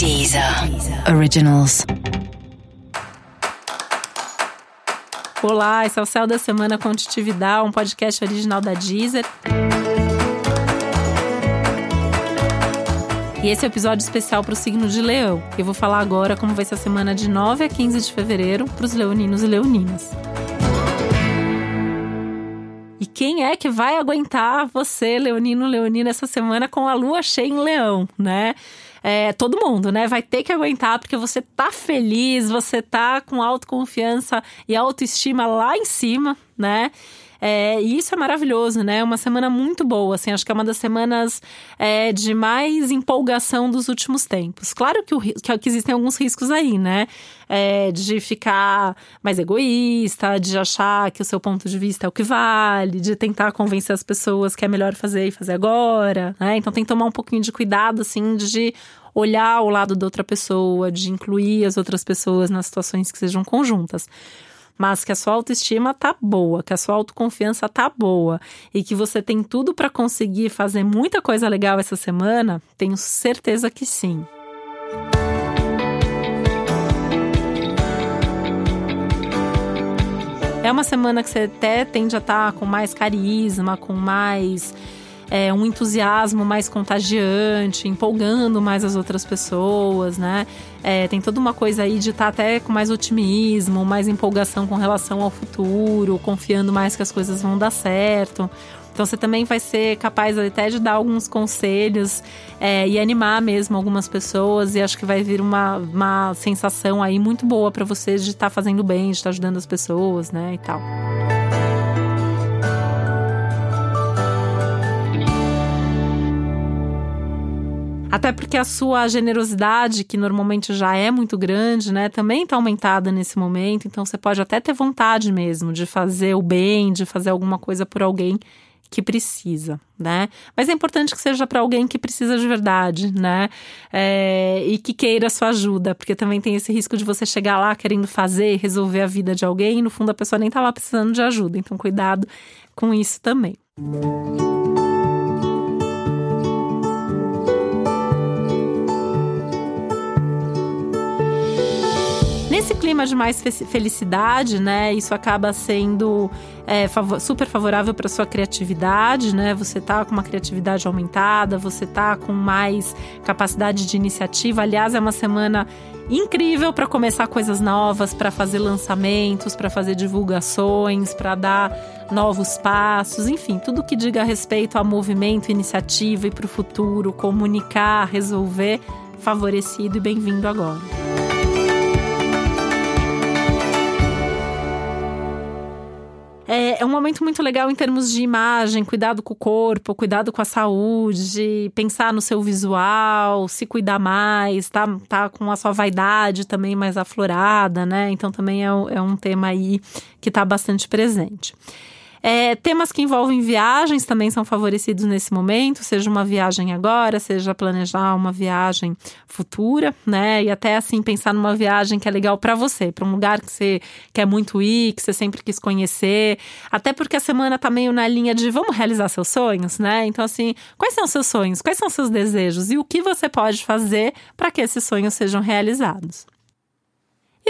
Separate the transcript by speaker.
Speaker 1: Deezer Originals.
Speaker 2: Olá, esse é o Céu da Semana Contitividade, um podcast original da Deezer. E esse é um episódio especial para o signo de Leão. Eu vou falar agora como vai ser a semana de 9 a 15 de fevereiro para os leoninos e leoninas. E quem é que vai aguentar você, leonino, leonina, essa semana com a lua cheia em leão, né? É, todo mundo, né? Vai ter que aguentar porque você tá feliz, você tá com autoconfiança e autoestima lá em cima, né? É, e isso é maravilhoso, né? Uma semana muito boa, assim, acho que é uma das semanas é, de mais empolgação dos últimos tempos. Claro que, o, que, existem alguns riscos aí, né? É, de ficar mais egoísta, de achar que o seu ponto de vista é o que vale, de tentar convencer as pessoas que é melhor fazer e fazer agora, né? Então tem que tomar um pouquinho de cuidado, assim, de olhar ao lado da outra pessoa, de incluir as outras pessoas nas situações que sejam conjuntas mas que a sua autoestima tá boa, que a sua autoconfiança tá boa e que você tem tudo para conseguir fazer muita coisa legal essa semana, tenho certeza que sim. É uma semana que você até tende a estar tá com mais carisma, com mais é, um entusiasmo mais contagiante, empolgando mais as outras pessoas, né? É, tem toda uma coisa aí de estar tá até com mais otimismo, mais empolgação com relação ao futuro, confiando mais que as coisas vão dar certo. Então você também vai ser capaz até de dar alguns conselhos é, e animar mesmo algumas pessoas. E acho que vai vir uma, uma sensação aí muito boa para você de estar tá fazendo bem, de estar tá ajudando as pessoas, né? E tal. Até porque a sua generosidade, que normalmente já é muito grande, né, também está aumentada nesse momento. Então você pode até ter vontade mesmo de fazer o bem, de fazer alguma coisa por alguém que precisa, né? Mas é importante que seja para alguém que precisa de verdade, né? É, e que queira sua ajuda, porque também tem esse risco de você chegar lá querendo fazer, resolver a vida de alguém e no fundo a pessoa nem estava precisando de ajuda. Então cuidado com isso também. Música Nesse clima de mais felicidade, né? Isso acaba sendo é, super favorável para sua criatividade, né? Você tá com uma criatividade aumentada, você tá com mais capacidade de iniciativa. Aliás, é uma semana incrível para começar coisas novas, para fazer lançamentos, para fazer divulgações, para dar novos passos, enfim, tudo que diga respeito a movimento, iniciativa e para o futuro, comunicar, resolver, favorecido e bem-vindo agora. É, é, um momento muito legal em termos de imagem, cuidado com o corpo, cuidado com a saúde, pensar no seu visual, se cuidar mais, tá, tá com a sua vaidade também mais aflorada, né? Então também é, é um tema aí que está bastante presente. É, temas que envolvem viagens também são favorecidos nesse momento, seja uma viagem agora, seja planejar uma viagem futura, né? E até assim pensar numa viagem que é legal para você, para um lugar que você quer muito ir, que você sempre quis conhecer. Até porque a semana tá meio na linha de vamos realizar seus sonhos, né? Então assim, quais são seus sonhos? Quais são seus desejos e o que você pode fazer para que esses sonhos sejam realizados?